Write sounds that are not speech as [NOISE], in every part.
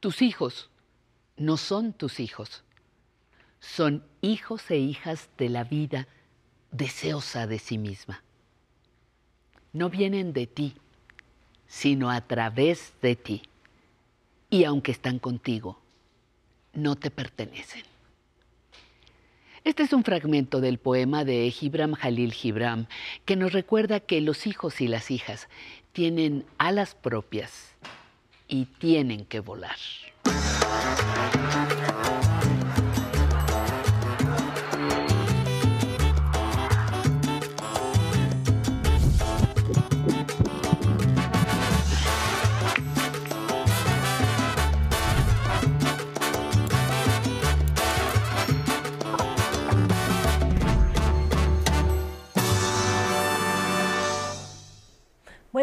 Tus hijos no son tus hijos, son hijos e hijas de la vida deseosa de sí misma. No vienen de ti, sino a través de ti. Y aunque están contigo, no te pertenecen. Este es un fragmento del poema de Gibram Jalil Gibram que nos recuerda que los hijos y las hijas tienen alas propias y tienen que volar.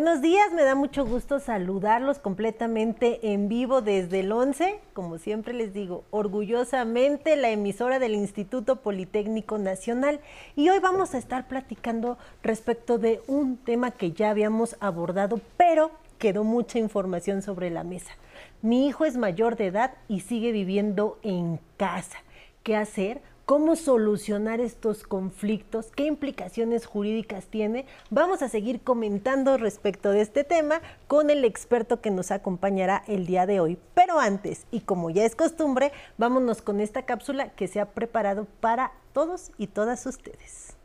Buenos días, me da mucho gusto saludarlos completamente en vivo desde el 11, como siempre les digo, orgullosamente la emisora del Instituto Politécnico Nacional. Y hoy vamos a estar platicando respecto de un tema que ya habíamos abordado, pero quedó mucha información sobre la mesa. Mi hijo es mayor de edad y sigue viviendo en casa. ¿Qué hacer? Cómo solucionar estos conflictos, qué implicaciones jurídicas tiene. Vamos a seguir comentando respecto de este tema con el experto que nos acompañará el día de hoy. Pero antes, y como ya es costumbre, vámonos con esta cápsula que se ha preparado para todos y todas ustedes.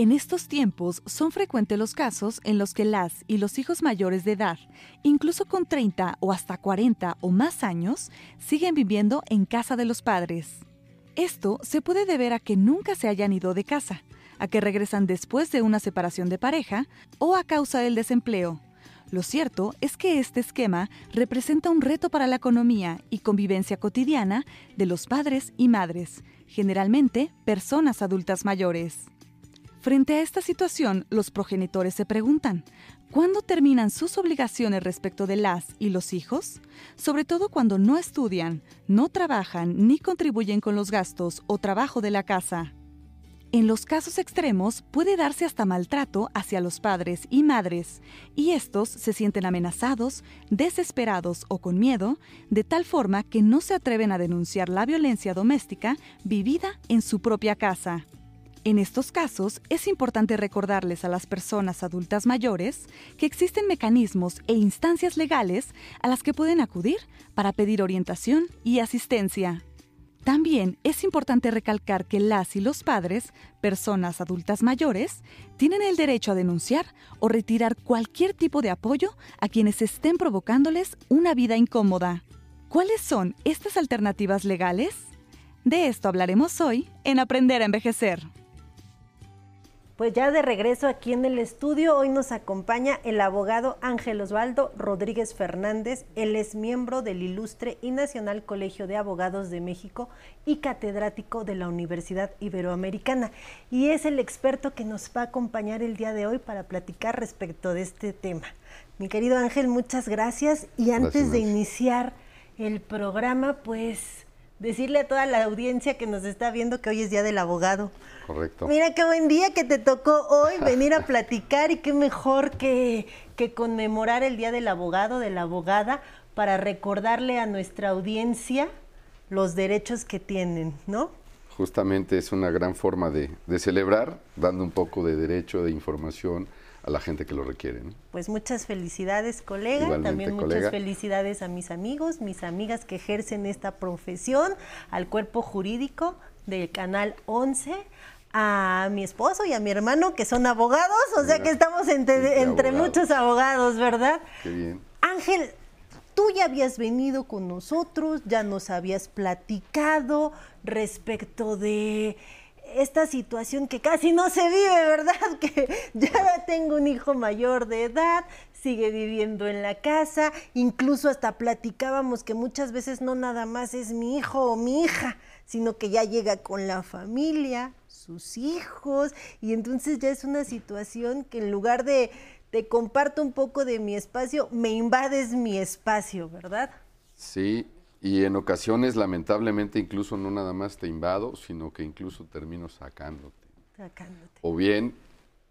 En estos tiempos son frecuentes los casos en los que las y los hijos mayores de edad, incluso con 30 o hasta 40 o más años, siguen viviendo en casa de los padres. Esto se puede deber a que nunca se hayan ido de casa, a que regresan después de una separación de pareja o a causa del desempleo. Lo cierto es que este esquema representa un reto para la economía y convivencia cotidiana de los padres y madres, generalmente personas adultas mayores. Frente a esta situación, los progenitores se preguntan, ¿cuándo terminan sus obligaciones respecto de las y los hijos? Sobre todo cuando no estudian, no trabajan ni contribuyen con los gastos o trabajo de la casa. En los casos extremos puede darse hasta maltrato hacia los padres y madres, y estos se sienten amenazados, desesperados o con miedo, de tal forma que no se atreven a denunciar la violencia doméstica vivida en su propia casa. En estos casos, es importante recordarles a las personas adultas mayores que existen mecanismos e instancias legales a las que pueden acudir para pedir orientación y asistencia. También es importante recalcar que las y los padres, personas adultas mayores, tienen el derecho a denunciar o retirar cualquier tipo de apoyo a quienes estén provocándoles una vida incómoda. ¿Cuáles son estas alternativas legales? De esto hablaremos hoy en Aprender a Envejecer. Pues ya de regreso aquí en el estudio, hoy nos acompaña el abogado Ángel Osvaldo Rodríguez Fernández. Él es miembro del Ilustre y Nacional Colegio de Abogados de México y catedrático de la Universidad Iberoamericana. Y es el experto que nos va a acompañar el día de hoy para platicar respecto de este tema. Mi querido Ángel, muchas gracias. Y antes de iniciar el programa, pues decirle a toda la audiencia que nos está viendo que hoy es Día del Abogado. Correcto. Mira qué buen día que te tocó hoy venir a [LAUGHS] platicar y qué mejor que, que conmemorar el Día del Abogado, de la abogada, para recordarle a nuestra audiencia los derechos que tienen, ¿no? Justamente es una gran forma de, de celebrar, dando un poco de derecho, de información, a la gente que lo requiere. Pues muchas felicidades, colega. También muchas felicidades a mis amigos, mis amigas que ejercen esta profesión, al cuerpo jurídico del Canal 11, a mi esposo y a mi hermano que son abogados, o sea que estamos entre, entre muchos abogados, ¿verdad? Qué bien. Ángel, tú ya habías venido con nosotros, ya nos habías platicado respecto de esta situación que casi no se vive, ¿verdad? [LAUGHS] Que ya tengo un hijo mayor de edad, sigue viviendo en la casa, incluso hasta platicábamos que muchas veces no nada más es mi hijo o mi hija, sino que ya llega con la familia, sus hijos, y entonces ya es una situación que en lugar de te comparto un poco de mi espacio, me invades mi espacio, ¿verdad? Sí, y en ocasiones, lamentablemente, incluso no nada más te invado, sino que incluso termino sacándote. Sacándote. O bien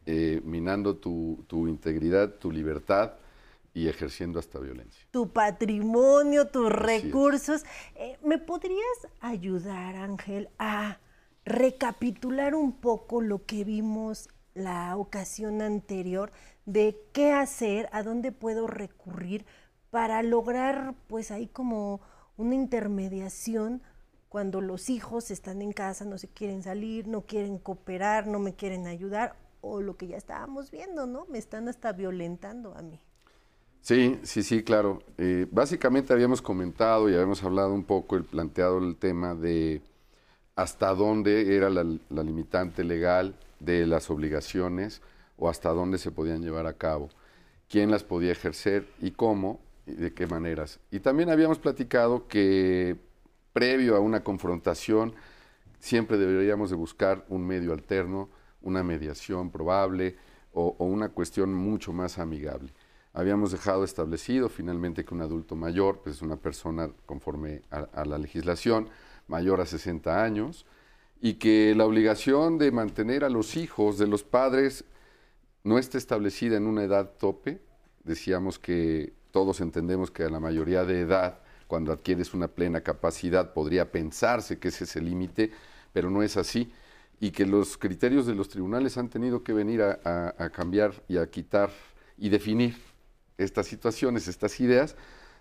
eh, minando tu, tu integridad, tu libertad y ejerciendo hasta violencia. Tu patrimonio, tus Así recursos. Eh, ¿Me podrías ayudar, Ángel, a recapitular un poco lo que vimos la ocasión anterior de qué hacer, a dónde puedo recurrir para lograr, pues ahí como una intermediación cuando los hijos están en casa, no se quieren salir, no quieren cooperar, no me quieren ayudar, o lo que ya estábamos viendo, ¿no? Me están hasta violentando a mí. Sí, sí, sí, claro. Eh, básicamente habíamos comentado y habíamos hablado un poco, el planteado el tema de hasta dónde era la, la limitante legal de las obligaciones o hasta dónde se podían llevar a cabo, quién las podía ejercer y cómo y de qué maneras. Y también habíamos platicado que previo a una confrontación siempre deberíamos de buscar un medio alterno, una mediación probable o, una cuestión mucho más amigable. Habíamos dejado establecido finalmente que un adulto mayor pues, es una persona conforme a, a la legislación mayor a 60 años y que la obligación de mantener a los hijos de los padres no está establecida en una edad tope. Decíamos que todos entendemos que a la mayoría de edad, cuando adquieres una plena capacidad, podría pensarse que ese es el límite, pero no es así. Y que los criterios de los tribunales han tenido que venir a, a- a cambiar y a quitar y definir estas situaciones, estas ideas,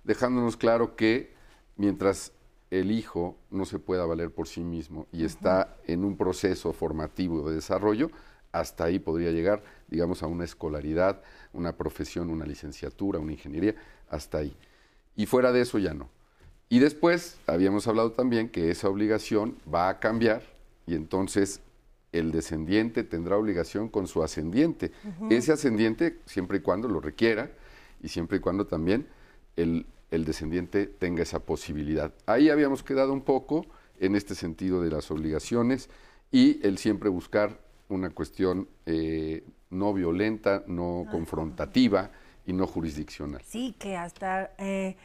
dejándonos claro que mientras el hijo no se pueda valer por sí mismo y está en un proceso formativo de desarrollo, hasta ahí podría llegar, digamos, a una escolaridad, una profesión, una licenciatura, una ingeniería, hasta ahí. Y fuera de eso ya no. Y después habíamos hablado también que esa obligación va a cambiar y entonces el descendiente tendrá obligación con su ascendiente. Ese ascendiente, siempre y cuando lo requiera y siempre y cuando también el, el descendiente tenga esa posibilidad. Ahí habíamos quedado un poco en este sentido de las obligaciones y el siempre buscar una cuestión eh, no violenta, no confrontativa y no jurisdiccional. Sí, que hasta eh,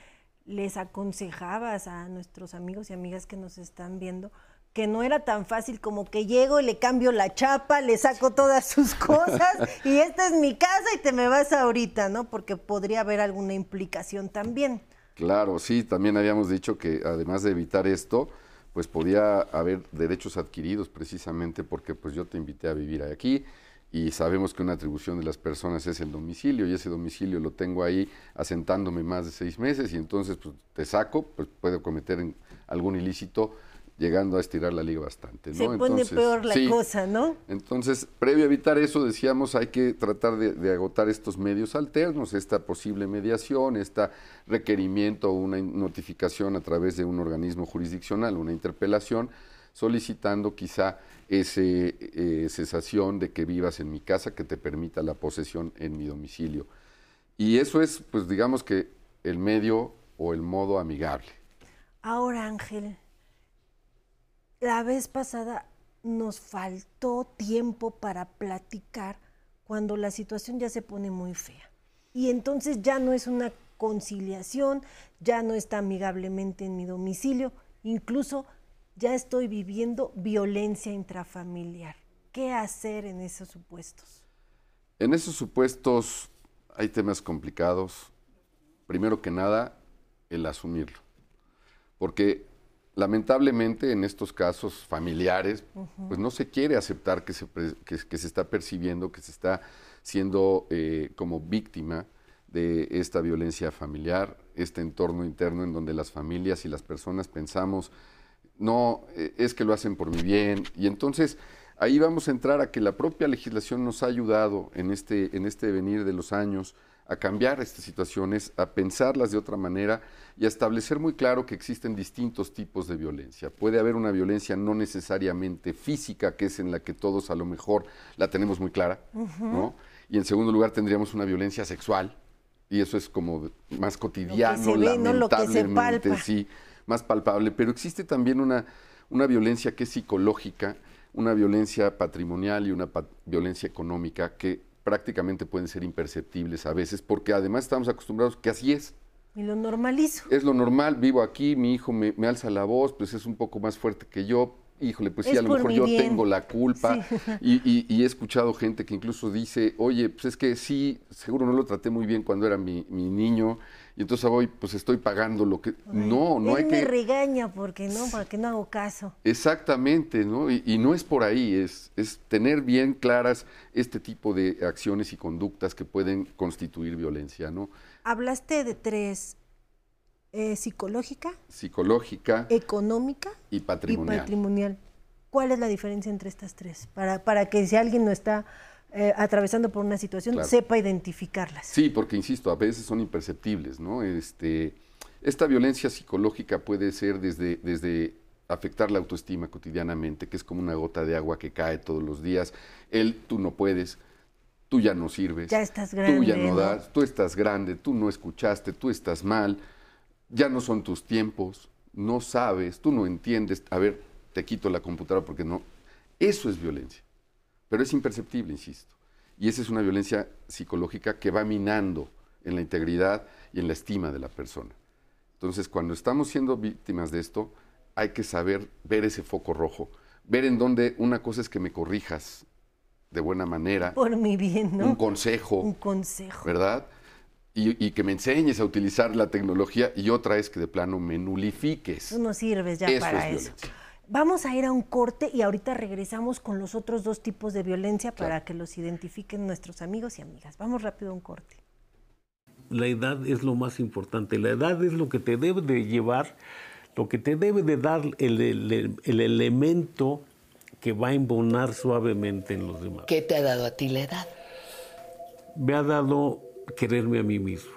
les aconsejabas a nuestros amigos y amigas que nos están viendo que no era tan fácil como que llego y le cambio la chapa, le saco todas sus [LAUGHS] cosas y esta es mi casa y te me vas ahorita, ¿no? Porque podría haber alguna implicación también. Claro, sí, también habíamos dicho que además de evitar esto, pues podía haber derechos adquiridos precisamente porque pues yo te invité a vivir aquí y sabemos que una atribución de las personas es el domicilio y ese domicilio lo tengo ahí asentándome más de seis meses y entonces pues te saco, pues puedo cometer algún ilícito llegando a estirar la liga bastante. ¿no? Se pone Entonces, peor la sí, cosa, ¿no? entonces, previo a evitar eso, decíamos, hay que tratar de, de agotar estos medios alternos, esta posible mediación, este requerimiento o una notificación a través de un organismo jurisdiccional, una interpelación, solicitando quizá ese eh, cesación de que vivas en mi casa que te permita la posesión en mi domicilio. Y eso es, pues digamos que el medio o el modo amigable. Ahora, Ángel, la vez pasada nos faltó tiempo para platicar cuando la situación ya se pone muy fea. Y entonces ya no es una conciliación, ya no está amigablemente en mi domicilio, incluso ya estoy viviendo violencia intrafamiliar. ¿Qué hacer en esos supuestos? En esos supuestos hay temas complicados. Primero que nada, el asumirlo. Porque lamentablemente en estos casos familiares, pues no se quiere aceptar que se, que, que se está percibiendo, que se está siendo eh, como víctima de esta violencia familiar, este entorno interno en donde las familias y las personas pensamos, no, eh, es que lo hacen por mi bien. Y entonces ahí vamos a entrar a que la propia legislación nos ha ayudado en este, en este venir de los años a cambiar estas situaciones, a pensarlas de otra manera y a establecer muy claro que existen distintos tipos de violencia. Puede haber una violencia no necesariamente física, que es en la que todos a lo mejor la tenemos muy clara, ¿no? Y en segundo lugar tendríamos una violencia sexual, y eso es como más cotidiano, lamentablemente, sí, más palpable, pero existe también una, una violencia que es psicológica, una violencia patrimonial y una violencia económica que prácticamente pueden ser imperceptibles a veces, porque además estamos acostumbrados que así es. Y lo normalizo. Es lo normal, vivo aquí, mi hijo me, me alza la voz, pues es un poco más fuerte que yo, híjole, pues sí, a lo mejor yo tengo la culpa. Y, he escuchado gente que incluso dice, oye, pues es que sí, seguro no lo traté muy bien cuando era mi, niño, y entonces hoy pues estoy pagando lo que... no, no hay me que... me regaña porque no, porque no hago caso. Exactamente, ¿no? Y, no es por ahí, es, es tener bien claras este tipo de acciones y conductas que pueden constituir violencia, ¿no? Hablaste de tres eh, psicológica, psicológica, económica y patrimonial. y patrimonial. ¿Cuál es la diferencia entre estas tres? Para, para que si alguien no está eh, atravesando por una situación, sepa identificarlas. Sí, porque insisto, a veces son imperceptibles, ¿no? Este, esta violencia psicológica puede ser desde, desde afectar la autoestima cotidianamente, que es como una gota de agua que cae todos los días. Él, tú no puedes, tú ya no sirves. Ya estás grande. Tú ya no das, tú estás grande, tú no escuchaste, tú estás mal ya no son tus tiempos, no sabes, tú no entiendes, a ver, te quito la computadora porque no. Eso es violencia, pero es imperceptible, insisto. Y esa es una violencia psicológica que va minando en la integridad y en la estima de la persona. Entonces, cuando estamos siendo víctimas de esto, hay que saber ver ese foco rojo, ver en dónde una cosa es que me corrijas de buena manera. Por mi bien, ¿no? Un consejo. Un consejo. ¿Verdad? y, que me enseñes a utilizar la tecnología y otra es que de plano me nulifiques. Tú no sirves ya para eso. Vamos a ir a un corte y ahorita regresamos con los otros dos tipos de violencia para que los identifiquen nuestros amigos y amigas. Vamos rápido a un corte. La edad es lo más importante. La edad es lo que te debe de llevar, lo que te debe de dar el, el elemento que va a embonar suavemente en los demás. ¿Qué te ha dado a ti la edad? Me ha dado quererme a mí mismo,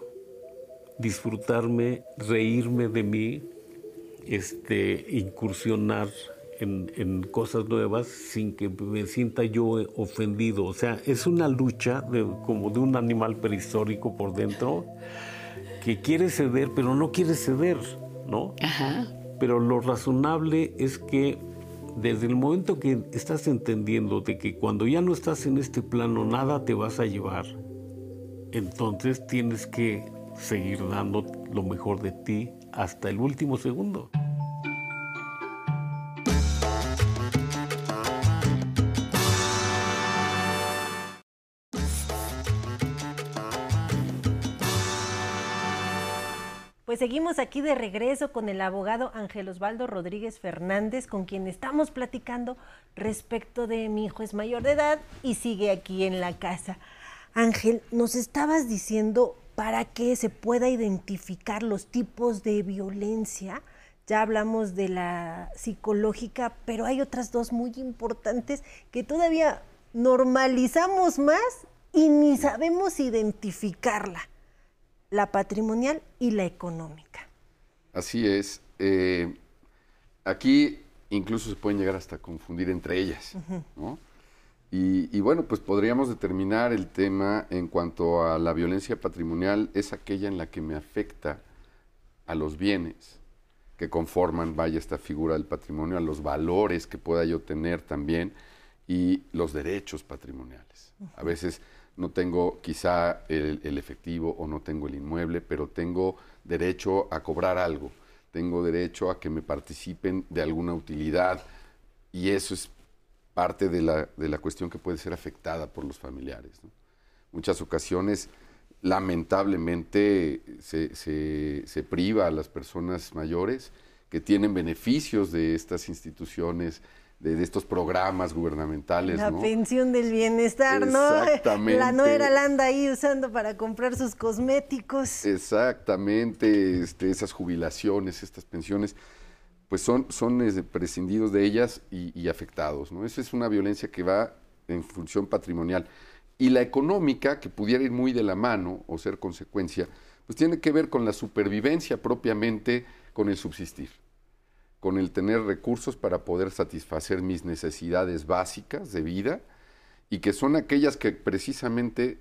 disfrutarme, reírme de mí, este, incursionar en, cosas nuevas sin que me sienta yo ofendido. O sea, es una lucha como de un animal prehistórico por dentro que quiere ceder, pero no quiere ceder, ¿no? Pero lo razonable es que desde el momento que estás entendiendo de que cuando ya no estás en este plano nada te vas a llevar, entonces tienes que seguir dando lo mejor de ti hasta el último segundo. Pues seguimos aquí de regreso con el abogado Ángel Osvaldo Rodríguez Fernández, con quien estamos platicando respecto de mi hijo es mayor de edad y sigue aquí en la casa. Ángel, nos estabas diciendo para que se pueda identificar los tipos de violencia. Ya hablamos de la psicológica, pero hay otras dos muy importantes que todavía normalizamos más y ni sabemos identificarla, la patrimonial y la económica. Así es. Eh, aquí incluso se pueden llegar hasta confundir entre ellas, ¿no? Y, bueno, pues podríamos determinar el tema en cuanto a la violencia patrimonial, es aquella en la que me afecta a los bienes que conforman, vaya, esta figura del patrimonio, a los valores que pueda yo tener también y los derechos patrimoniales. A veces no tengo quizá el, el, efectivo o no tengo el inmueble, pero tengo derecho a cobrar algo, tengo derecho a que me participen de alguna utilidad. Y eso es parte de la, de la cuestión que puede ser afectada por los familiares. Muchas ocasiones, lamentablemente, se, se, priva a las personas mayores que tienen beneficios de estas instituciones, de, estos programas gubernamentales. La pensión del bienestar, ¿no? Exactamente. La no era la anda ahí usando para comprar sus cosméticos. Exactamente, este, esas jubilaciones, estas pensiones pues son, son este, prescindidos de ellas y, afectados. ¿no? Esa es una violencia que va en función patrimonial. Y la económica, que pudiera ir muy de la mano o ser consecuencia, pues tiene que ver con la supervivencia propiamente, con el subsistir, con el tener recursos para poder satisfacer mis necesidades básicas de vida y que son aquellas que precisamente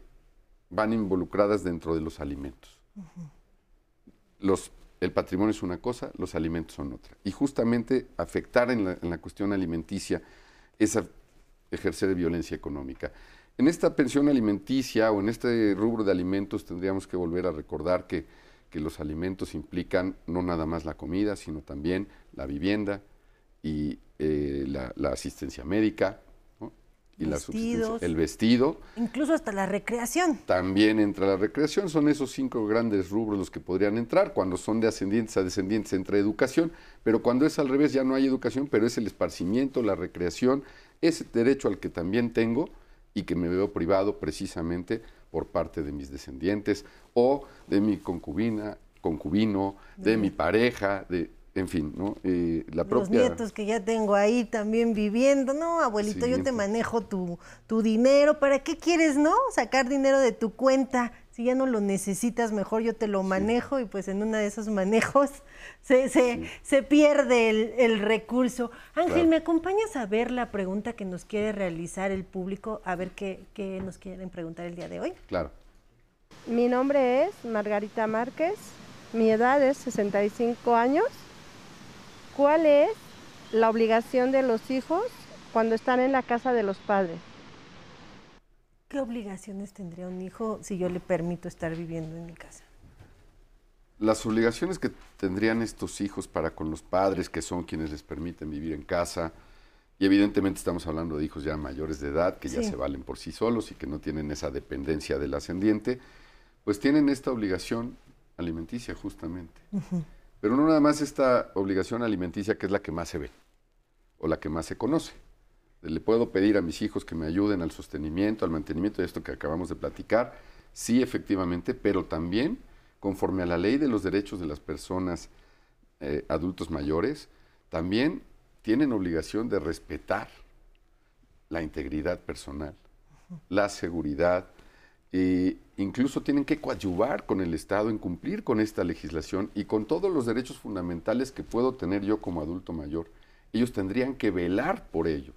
van involucradas dentro de los alimentos. Los el patrimonio es una cosa, los alimentos son otra. Y justamente afectar en la, cuestión alimenticia es ejercer violencia económica. En esta pensión alimenticia o en este rubro de alimentos tendríamos que volver a recordar que, los alimentos implican no nada más la comida, sino también la vivienda y eh, la, la asistencia médica, y la el vestido. Incluso hasta la recreación. También entra la recreación, son esos cinco grandes rubros los que podrían entrar, cuando son de ascendientes a descendientes entra educación, pero cuando es al revés ya no hay educación, pero es el esparcimiento, la recreación, ese derecho al que también tengo y que me veo privado precisamente por parte de mis descendientes o de mi concubina, concubino, de mi pareja, de, en fin, ¿no? Eh, la Los nietos que ya tengo ahí también viviendo. No, abuelito, yo te manejo tu, tu dinero. ¿Para qué quieres, no? Sacar dinero de tu cuenta. Si ya no lo necesitas, mejor yo te lo manejo y pues en uno de esos manejos [LAUGHS] se, se, se pierde el, el recurso. Ángel, Claro. ¿me acompañas a ver la pregunta que nos quiere realizar el público? A ver qué, qué nos quieren preguntar el día de hoy. Claro. Mi nombre es Margarita Márquez, mi edad es 65 años. ¿Cuál es la obligación de los hijos cuando están en la casa de los padres? ¿Qué obligaciones tendría un hijo si yo le permito estar viviendo en mi casa? Las obligaciones que tendrían estos hijos para con los padres, que son quienes les permiten vivir en casa, y evidentemente estamos hablando de hijos ya mayores de edad, que ya Sí. se valen por sí solos y que no tienen esa dependencia del ascendiente, pues tienen esta obligación alimenticia justamente. Pero no nada más esta obligación alimenticia que es la que más se ve o la que más se conoce. Le puedo pedir a mis hijos que me ayuden al sostenimiento, al mantenimiento de esto que acabamos de platicar, sí, efectivamente, pero también conforme a la ley de los derechos de las personas eh, adultos mayores, también tienen obligación de respetar la integridad personal, la seguridad, e incluso tienen que coadyuvar con el Estado en cumplir con esta legislación y con todos los derechos fundamentales que puedo tener yo como adulto mayor. Ellos tendrían que velar por ello.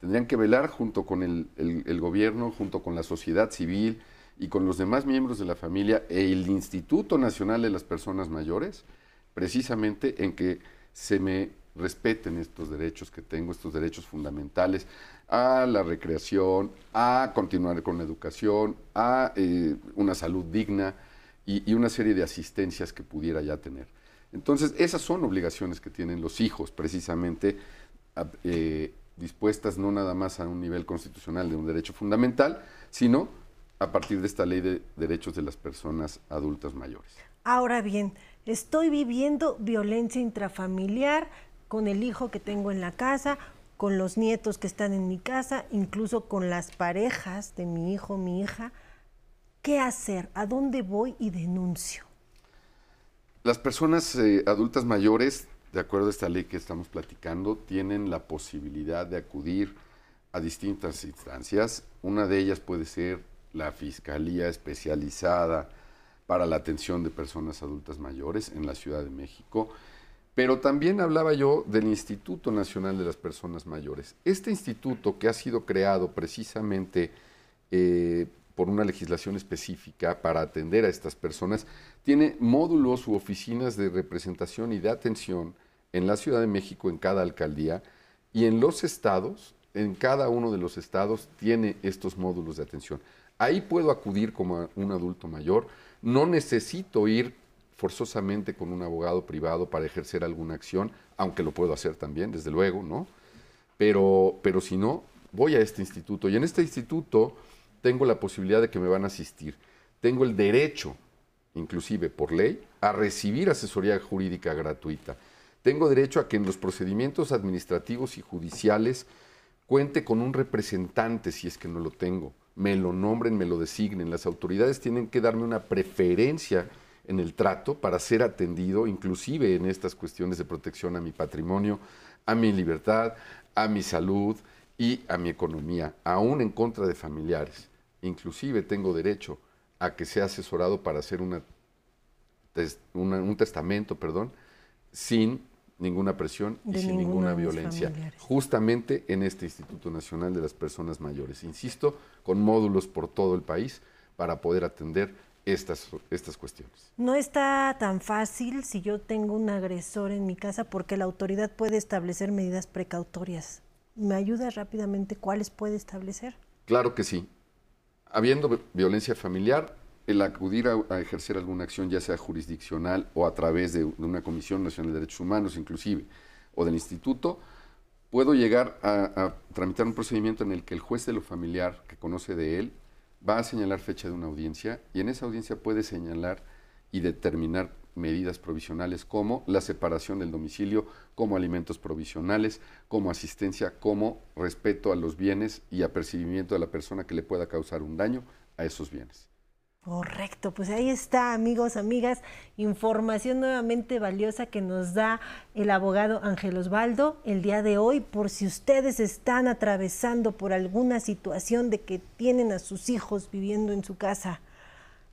Tendrían que velar junto con el, gobierno, junto con la sociedad civil y con los demás miembros de la familia e el Instituto Nacional de las Personas Mayores, precisamente en que se me respeten estos derechos que tengo, estos derechos fundamentales a la recreación, a continuar con la educación, a eh, una salud digna y, una serie de asistencias que pudiera ya tener. Entonces, esas son obligaciones que tienen los hijos, precisamente eh, dispuestas no nada más a un nivel constitucional de un derecho fundamental, sino a partir de esta ley de derechos de las personas adultas mayores. Ahora bien, estoy viviendo violencia intrafamiliar con el hijo que tengo en la casa, con los nietos que están en mi casa, incluso con las parejas de mi hijo, mi hija. ¿Qué hacer? ¿A dónde voy y denuncio? Las personas eh, adultas mayores, de acuerdo a esta ley que estamos platicando, tienen la posibilidad de acudir a distintas instancias. Una de ellas puede ser la Fiscalía Especializada para la Atención de Personas Adultas Mayores en la Ciudad de México. Pero también hablaba yo del Instituto Nacional de las Personas Mayores. Este instituto que ha sido creado precisamente eh, por una legislación específica para atender a estas personas, tiene módulos u oficinas de representación y de atención en la Ciudad de México, en cada alcaldía, y en los estados, en cada uno de los estados tiene estos módulos de atención. Ahí puedo acudir como un adulto mayor, no necesito ir forzosamente con un abogado privado para ejercer alguna acción, aunque lo puedo hacer también, desde luego, ¿no? Pero, pero si no, voy a este instituto y en este instituto tengo la posibilidad de que me van a asistir. Tengo el derecho, inclusive por ley, a recibir asesoría jurídica gratuita. Tengo derecho a que en los procedimientos administrativos y judiciales cuente con un representante si es que no lo tengo. Me lo nombren, me lo designen. Las autoridades tienen que darme una preferencia en el trato para ser atendido, inclusive en estas cuestiones de protección a mi patrimonio, a mi libertad, a mi salud y a mi economía, aún en contra de familiares. Inclusive tengo derecho a que sea asesorado para hacer una un testamento, perdón, sin ninguna presión y sin ninguna violencia, familiares. justamente en este Instituto Nacional de las Personas Mayores. Insisto, con módulos por todo el país para poder atender estas, estas cuestiones. No está tan fácil si yo tengo un agresor en mi casa porque la autoridad puede establecer medidas precautorias. ¿Me ayudas rápidamente cuáles puede establecer? Claro que sí. Habiendo vi- violencia familiar, el acudir a, a ejercer alguna acción, ya sea jurisdiccional o a través de, de una Comisión Nacional de Derechos Humanos, inclusive, o del Instituto, puedo llegar a, tramitar un procedimiento en el que el juez de lo familiar que conoce de él va a señalar fecha de una audiencia y en esa audiencia puede señalar y determinar medidas provisionales como la separación del domicilio, como alimentos provisionales, como asistencia, como respeto a los bienes y apercibimiento de la persona que le pueda causar un daño a esos bienes. Correcto, pues ahí está, amigos, amigas, información nuevamente valiosa que nos da el abogado Ángel Osvaldo el día de hoy, por si ustedes están atravesando por alguna situación de que tienen a sus hijos viviendo en su casa,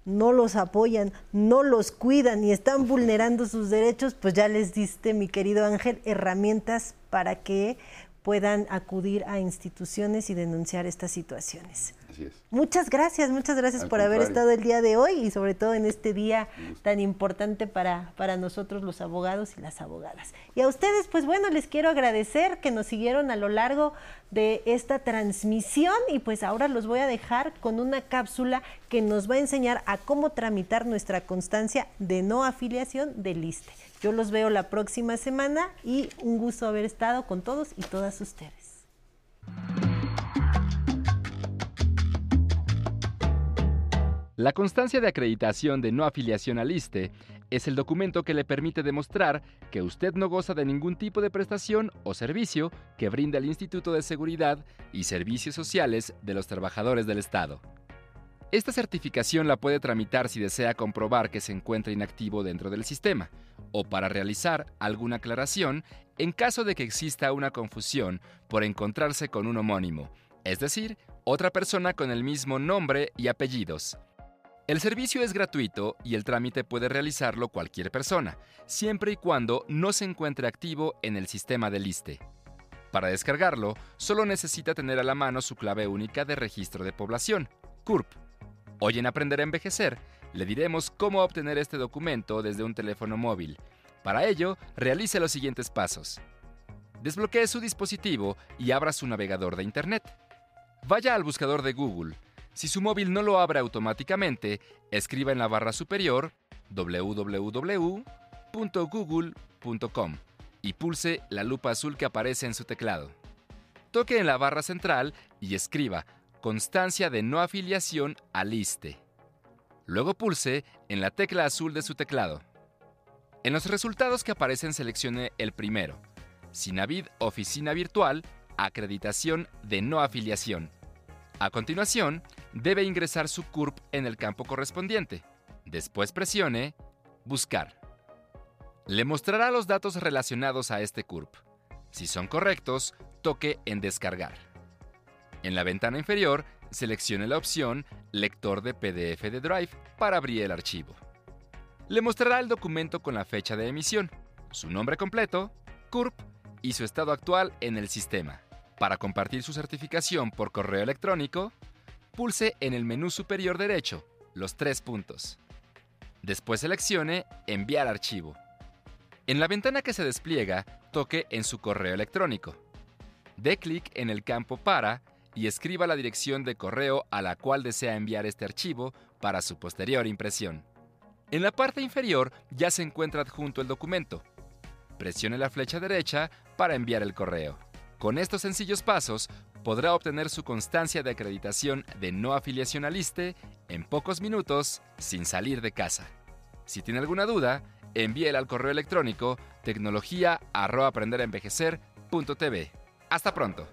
no los apoyan, no los cuidan y están vulnerando sus derechos, pues ya les diste, mi querido Ángel, herramientas para que puedan acudir a instituciones y denunciar estas situaciones. Muchas gracias, muchas gracias por haber estado el día de hoy y sobre todo en este día tan importante para, para nosotros los abogados y las abogadas. Y a ustedes, pues bueno, les quiero agradecer que nos siguieron a lo largo de esta transmisión y pues ahora los voy a dejar con una cápsula que nos va a enseñar a cómo tramitar nuestra constancia de no afiliación del ISTE. Yo los veo la próxima semana y un gusto haber estado con todos y todas ustedes. La constancia de acreditación de no afiliación al ISTE es el documento que le permite demostrar que usted no goza de ningún tipo de prestación o servicio que brinda el Instituto de Seguridad y Servicios Sociales de los Trabajadores del Estado. Esta certificación la puede tramitar si desea comprobar que se encuentra inactivo dentro del sistema o para realizar alguna aclaración en caso de que exista una confusión por encontrarse con un homónimo, es decir, otra persona con el mismo nombre y apellidos. El servicio es gratuito y el trámite puede realizarlo cualquier persona, siempre y cuando no se encuentre activo en el sistema de liste. Para descargarlo, solo necesita tener a la mano su clave única de registro de población, CURP. Hoy en Aprender a Envejecer, le diremos cómo obtener este documento desde un teléfono móvil. Para ello, realice los siguientes pasos. Desbloquee su dispositivo y abra su navegador de Internet. Vaya al buscador de Google si su móvil no lo abre automáticamente, escriba en la barra superior www.google.com y pulse la lupa azul que aparece en su teclado. Toque en la barra central y escriba Constancia de no afiliación al ISTE. Luego pulse en la tecla azul de su teclado. En los resultados que aparecen seleccione el primero, Sinavid Oficina Virtual, Acreditación de no afiliación a continuación, debe ingresar su CURP en el campo correspondiente. Después presione Buscar. Le mostrará los datos relacionados a este CURP. Si son correctos, toque en Descargar. En la ventana inferior, seleccione la opción Lector de PDF de Drive para abrir el archivo. Le mostrará el documento con la fecha de emisión, su nombre completo, CURP y su estado actual en el sistema. Para compartir su certificación por correo electrónico, pulse en el menú superior derecho los tres puntos. Después seleccione Enviar archivo. En la ventana que se despliega, toque en su correo electrónico. Dé clic en el campo Para y escriba la dirección de correo a la cual desea enviar este archivo para su posterior impresión. En la parte inferior ya se encuentra adjunto el documento. Presione la flecha derecha para enviar el correo. Con estos sencillos pasos, podrá obtener su constancia de acreditación de no afiliación al ISTE en pocos minutos sin salir de casa. Si tiene alguna duda, envíela al correo electrónico tecnología@aprenderenvejecer.tv. Hasta pronto.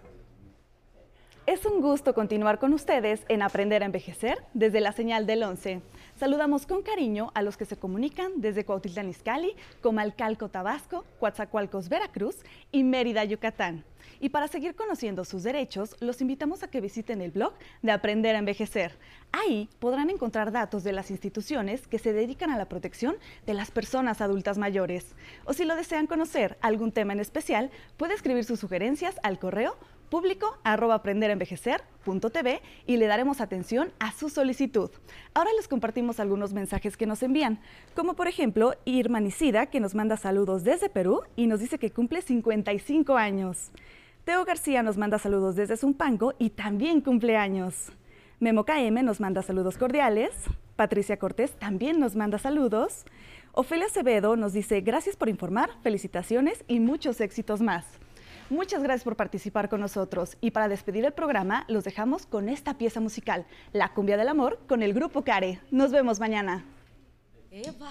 Es un gusto continuar con ustedes en Aprender a Envejecer desde la señal del 11. Saludamos con cariño a los que se comunican desde Cuautitlán Izcalli, Comalcalco, Tabasco, Coatzacoalcos, Veracruz y Mérida, Yucatán. Y para seguir conociendo sus derechos, los invitamos a que visiten el blog de Aprender a Envejecer. Ahí podrán encontrar datos de las instituciones que se dedican a la protección de las personas adultas mayores. O si lo desean conocer algún tema en especial, puede escribir sus sugerencias al correo público arroba aprenderenvejecer.tv y le daremos atención a su solicitud. Ahora les compartimos algunos mensajes que nos envían, como por ejemplo Irma Nicida, que nos manda saludos desde Perú y nos dice que cumple 55 años. Teo García nos manda saludos desde Zumpango y también cumpleaños. Memo KM nos manda saludos cordiales. Patricia Cortés también nos manda saludos. Ofelia Acevedo nos dice gracias por informar, felicitaciones y muchos éxitos más. Muchas gracias por participar con nosotros y para despedir el programa los dejamos con esta pieza musical, La cumbia del amor, con el grupo Care. Nos vemos mañana. Esto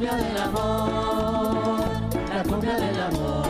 cumbia del amor, la cumbia del amor.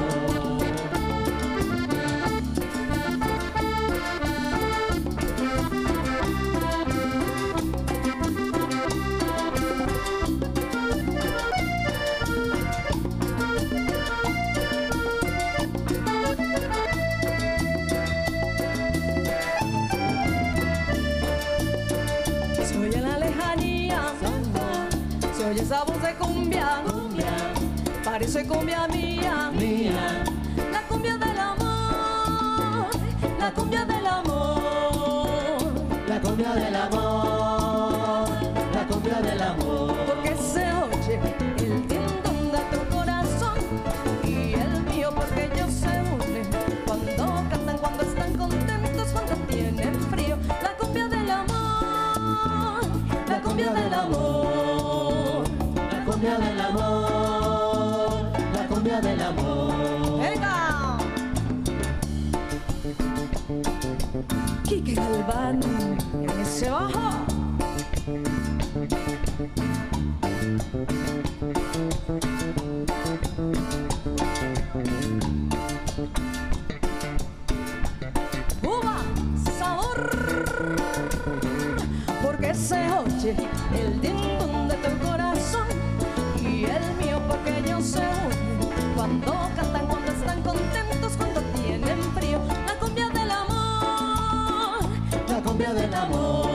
Esa voz de cumbia, parece cumbia mía, mía, la cumbia del amor, la cumbia del En ese bajo. Uva, sabor, porque se oye el dindón de tu corazón y el mío porque ellos se cantan, cuando amor.